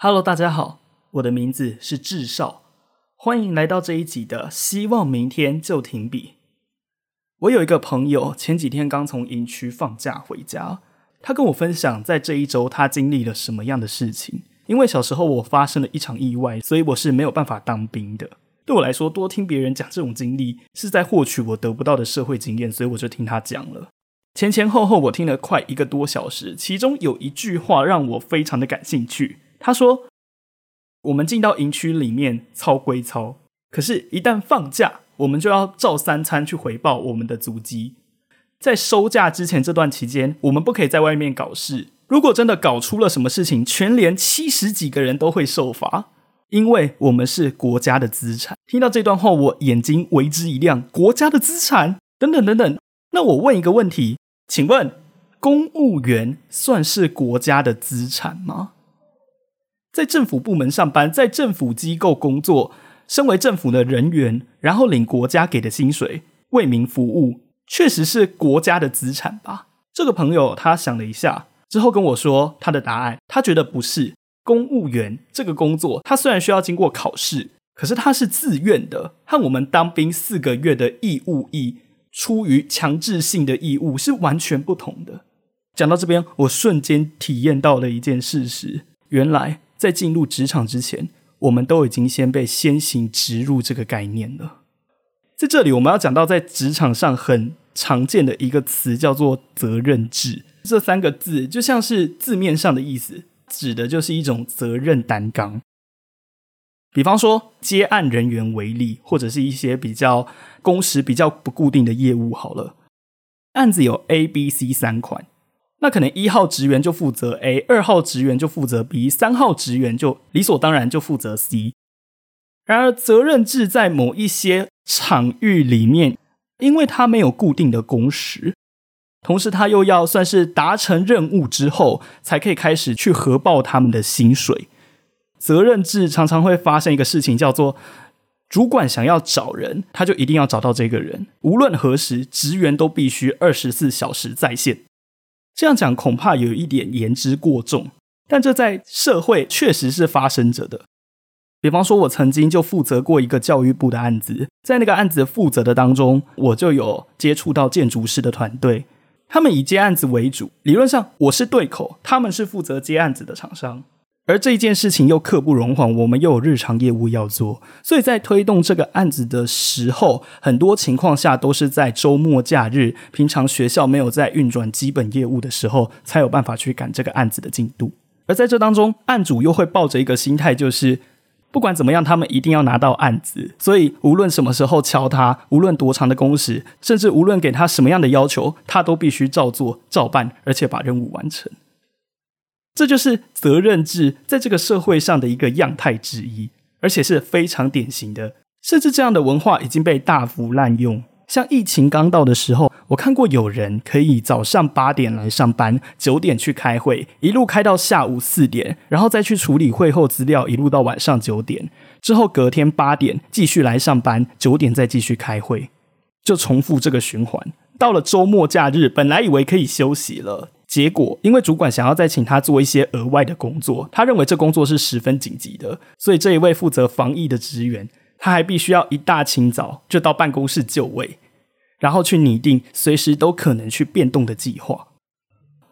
Hello，大家好，我的名字是智少，欢迎来到这一集的希望明天就停笔。我有一个朋友，前几天刚从营区放假回家，他跟我分享在这一周他经历了什么样的事情。因为小时候我发生了一场意外，所以我是没有办法当兵的。对我来说，多听别人讲这种经历，是在获取我得不到的社会经验，所以我就听他讲了。前前后后我听了快一个多小时，其中有一句话让我非常的感兴趣。他说：“我们进到营区里面操归操，可是，一旦放假，我们就要照三餐去回报我们的足迹。在收假之前这段期间，我们不可以在外面搞事。如果真的搞出了什么事情，全连七十几个人都会受罚，因为我们是国家的资产。”听到这段话，我眼睛为之一亮。国家的资产，等等等等。那我问一个问题，请问，公务员算是国家的资产吗？在政府部门上班，在政府机构工作，身为政府的人员，然后领国家给的薪水，为民服务，确实是国家的资产吧？这个朋友他想了一下之后跟我说，他的答案，他觉得不是。公务员这个工作，他虽然需要经过考试，可是他是自愿的，和我们当兵四个月的义务役，出于强制性的义务是完全不同的。讲到这边，我瞬间体验到了一件事实，原来。在进入职场之前，我们都已经先被先行植入这个概念了。在这里，我们要讲到在职场上很常见的一个词，叫做责任制。这三个字就像是字面上的意思，指的就是一种责任担当。比方说，接案人员为例，或者是一些比较工时比较不固定的业务。好了，案子有 A、B、C 三款。那可能一号职员就负责 A，二号职员就负责 B，三号职员就理所当然就负责 C。然而，责任制在某一些场域里面，因为它没有固定的工时，同时他又要算是达成任务之后，才可以开始去核报他们的薪水。责任制常常会发生一个事情，叫做主管想要找人，他就一定要找到这个人，无论何时，职员都必须二十四小时在线。这样讲恐怕有一点言之过重，但这在社会确实是发生着的。比方说，我曾经就负责过一个教育部的案子，在那个案子负责的当中，我就有接触到建筑师的团队，他们以接案子为主，理论上我是对口，他们是负责接案子的厂商。而这一件事情又刻不容缓，我们又有日常业务要做，所以在推动这个案子的时候，很多情况下都是在周末假日、平常学校没有在运转基本业务的时候，才有办法去赶这个案子的进度。而在这当中，案主又会抱着一个心态，就是不管怎么样，他们一定要拿到案子，所以无论什么时候敲他，无论多长的工时，甚至无论给他什么样的要求，他都必须照做照办，而且把任务完成。这就是责任制在这个社会上的一个样态之一，而且是非常典型的。甚至这样的文化已经被大幅滥用。像疫情刚到的时候，我看过有人可以早上八点来上班，九点去开会，一路开到下午四点，然后再去处理会后资料，一路到晚上九点，之后隔天八点继续来上班，九点再继续开会，就重复这个循环。到了周末假日，本来以为可以休息了。结果，因为主管想要再请他做一些额外的工作，他认为这工作是十分紧急的，所以这一位负责防疫的职员，他还必须要一大清早就到办公室就位，然后去拟定随时都可能去变动的计划。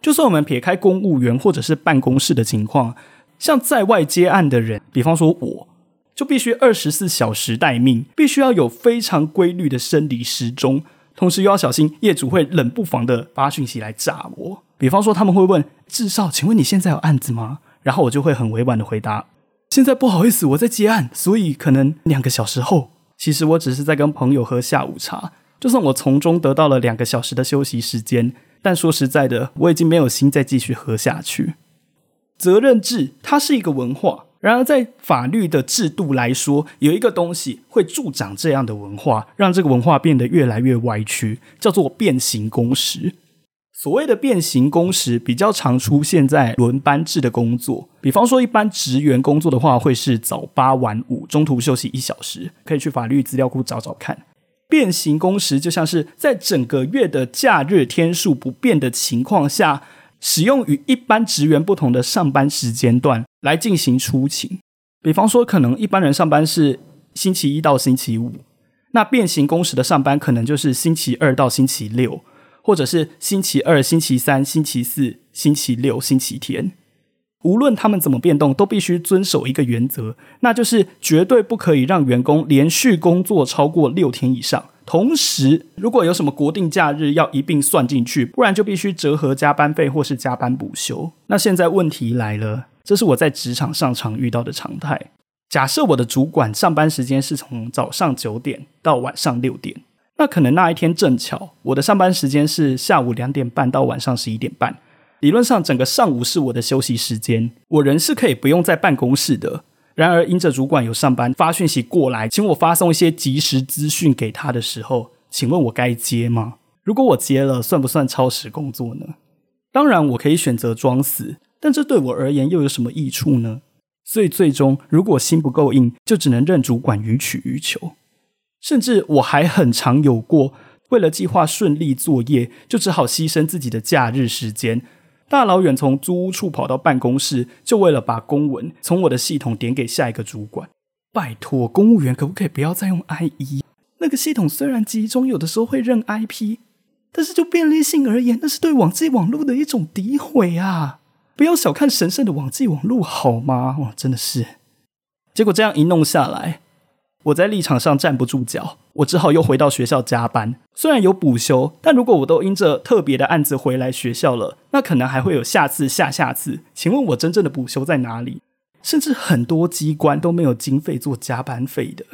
就算我们撇开公务员或者是办公室的情况，像在外接案的人，比方说我，就必须二十四小时待命，必须要有非常规律的生理时钟。同时又要小心，业主会冷不防的发讯息来炸我。比方说，他们会问志少，请问你现在有案子吗？然后我就会很委婉的回答，现在不好意思，我在接案，所以可能两个小时后。其实我只是在跟朋友喝下午茶，就算我从中得到了两个小时的休息时间，但说实在的，我已经没有心再继续喝下去。责任制，它是一个文化。然而，在法律的制度来说，有一个东西会助长这样的文化，让这个文化变得越来越歪曲，叫做变形工时。所谓的变形工时比较常出现在轮班制的工作，比方说一般职员工作的话，会是早八晚五，中途休息一小时，可以去法律资料库找找看。变形工时就像是在整个月的假日天数不变的情况下，使用与一般职员不同的上班时间段来进行出勤。比方说，可能一般人上班是星期一到星期五，那变形工时的上班可能就是星期二到星期六。或者是星期二、星期三、星期四、星期六、星期天，无论他们怎么变动，都必须遵守一个原则，那就是绝对不可以让员工连续工作超过六天以上。同时，如果有什么国定假日要一并算进去，不然就必须折合加班费或是加班补休。那现在问题来了，这是我在职场上常遇到的常态。假设我的主管上班时间是从早上九点到晚上六点。那可能那一天正巧，我的上班时间是下午两点半到晚上十一点半。理论上，整个上午是我的休息时间，我人是可以不用在办公室的。然而，因着主管有上班发讯息过来，请我发送一些即时资讯给他的时候，请问我该接吗？如果我接了，算不算超时工作呢？当然，我可以选择装死，但这对我而言又有什么益处呢？所以，最终如果心不够硬，就只能任主管予取予求。甚至我还很常有过，为了计划顺利作业，就只好牺牲自己的假日时间，大老远从租屋处跑到办公室，就为了把公文从我的系统点给下一个主管。拜托，公务员可不可以不要再用 IE？那个系统虽然集中，有的时候会认 IP，但是就便利性而言，那是对网际网络的一种诋毁啊！不要小看神圣的网际网络好吗？哇，真的是。结果这样一弄下来。我在立场上站不住脚，我只好又回到学校加班。虽然有补休，但如果我都因着特别的案子回来学校了，那可能还会有下次、下下次。请问我真正的补休在哪里？甚至很多机关都没有经费做加班费的。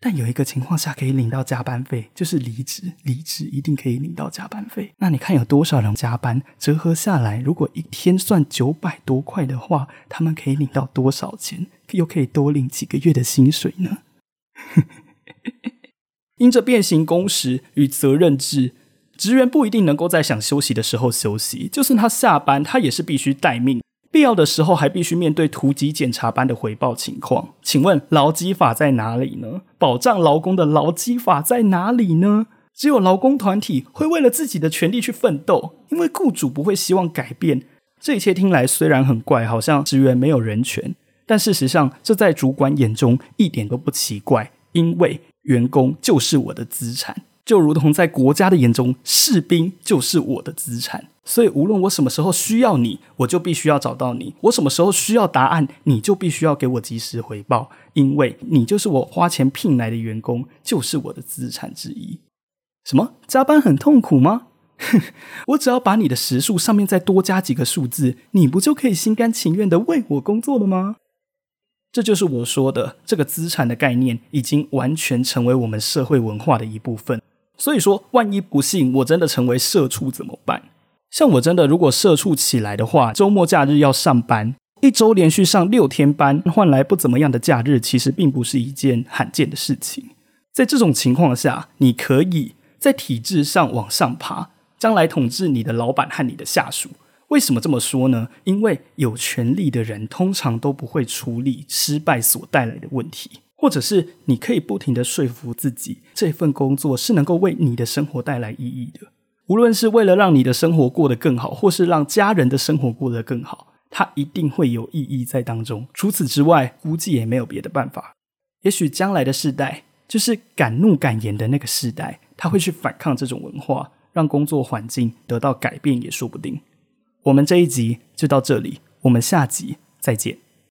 但有一个情况下可以领到加班费，就是离职。离职一定可以领到加班费。那你看有多少人加班，折合下来，如果一天算九百多块的话，他们可以领到多少钱？又可以多领几个月的薪水呢？因着变形工时与责任制，职员不一定能够在想休息的时候休息。就算他下班，他也是必须待命，必要的时候还必须面对突击检查班的回报情况。请问劳基法在哪里呢？保障劳工的劳基法在哪里呢？只有劳工团体会为了自己的权利去奋斗，因为雇主不会希望改变。这一切听来虽然很怪，好像职员没有人权。但事实上，这在主管眼中一点都不奇怪，因为员工就是我的资产，就如同在国家的眼中，士兵就是我的资产。所以，无论我什么时候需要你，我就必须要找到你；我什么时候需要答案，你就必须要给我及时回报，因为你就是我花钱聘来的员工，就是我的资产之一。什么加班很痛苦吗？我只要把你的时数上面再多加几个数字，你不就可以心甘情愿的为我工作了吗？这就是我说的，这个资产的概念已经完全成为我们社会文化的一部分。所以说，万一不幸我真的成为社畜怎么办？像我真的如果社畜起来的话，周末假日要上班，一周连续上六天班，换来不怎么样的假日，其实并不是一件罕见的事情。在这种情况下，你可以在体制上往上爬，将来统治你的老板和你的下属。为什么这么说呢？因为有权利的人通常都不会处理失败所带来的问题，或者是你可以不停的说服自己，这份工作是能够为你的生活带来意义的。无论是为了让你的生活过得更好，或是让家人的生活过得更好，它一定会有意义在当中。除此之外，估计也没有别的办法。也许将来的世代，就是敢怒敢言的那个世代，他会去反抗这种文化，让工作环境得到改变，也说不定。我们这一集就到这里，我们下集再见。